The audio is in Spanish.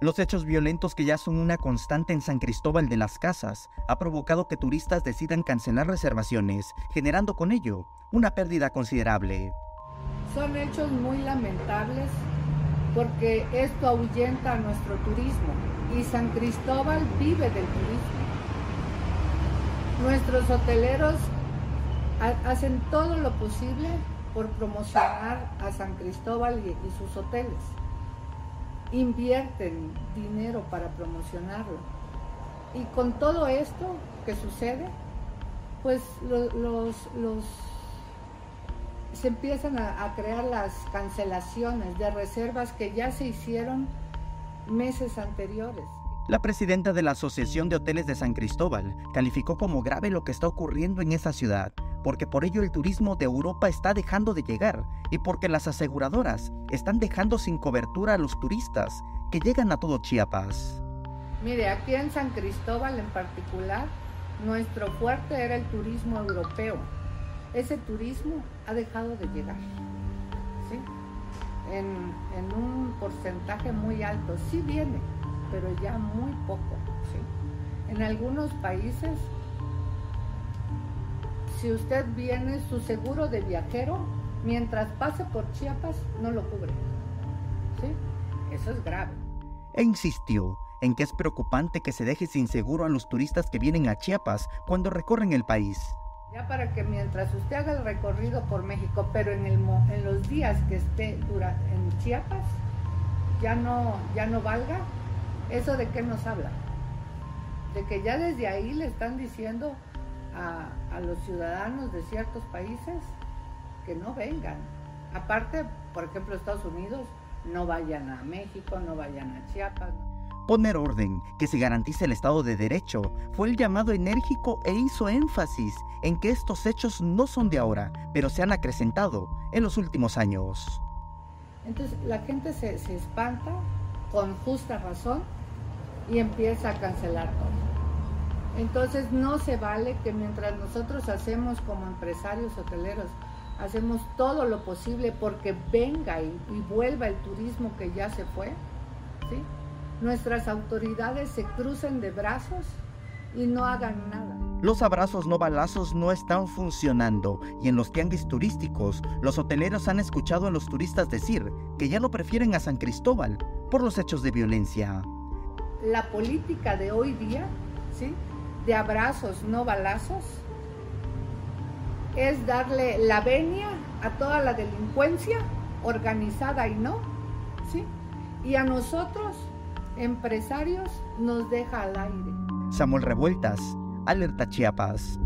Los hechos violentos que ya son una constante en San Cristóbal de las Casas ha provocado que turistas decidan cancelar reservaciones, generando con ello una pérdida considerable. Son hechos muy lamentables porque esto ahuyenta a nuestro turismo y San Cristóbal vive del turismo. Nuestros hoteleros hacen todo lo posible por promocionar a San Cristóbal y, sus hoteles. Invierten dinero para promocionarlo. Y con todo esto que sucede, pues los, los, se empiezan a, a crear las cancelaciones de reservas que ya se hicieron meses anteriores. La presidenta de la Asociación de Hoteles de San Cristóbal calificó como grave lo que está ocurriendo en esa ciudad, porque por ello el turismo de Europa está dejando de llegar y porque las aseguradoras están dejando sin cobertura a los turistas que llegan a todo Chiapas. Mire, aquí en San Cristóbal en particular, nuestro fuerte era el turismo europeo. Ese turismo ha dejado de llegar. ¿sí? En, en un porcentaje muy alto. Sí viene, pero ya muy poco. En algunos países, si usted viene, su seguro de viajero, mientras pase por Chiapas, no lo cubre. Eso es grave. E insistió en que es preocupante que se deje sin seguro a los turistas que vienen a Chiapas cuando recorren el país. Ya para que mientras usted haga el recorrido por México, pero en, el, en los días que esté dura, en Chiapas, ya no, ya no valga, ¿Eso de qué nos habla? De que ya desde ahí le están diciendo a, los ciudadanos de ciertos países que no vengan. Aparte, por ejemplo, Estados Unidos, no vayan a México, no vayan a Chiapas. Poner orden, que se garantice el Estado de Derecho, fue el llamado enérgico e hizo énfasis en que estos hechos no son de ahora, pero se han acrecentado en los últimos años. Entonces la gente se, se espanta con justa razón y empieza a cancelar todo. Entonces no se vale que mientras nosotros hacemos como empresarios hoteleros, hacemos todo lo posible porque venga y, vuelva el turismo que ya se fue, ¿sí? nuestras autoridades se crucen de brazos y no hagan nada. Los abrazos no balazos no están funcionando y en los tianguis turísticos los hoteleros han escuchado a los turistas decir que ya no prefieren a San Cristóbal por los hechos de violencia. La política de hoy día, ¿sí? De abrazos no balazos, es darle la venia a toda la delincuencia organizada y no, ¿sí? Y a nosotros, empresarios, nos deja al aire. Samuel Revueltas, Alerta Chiapas.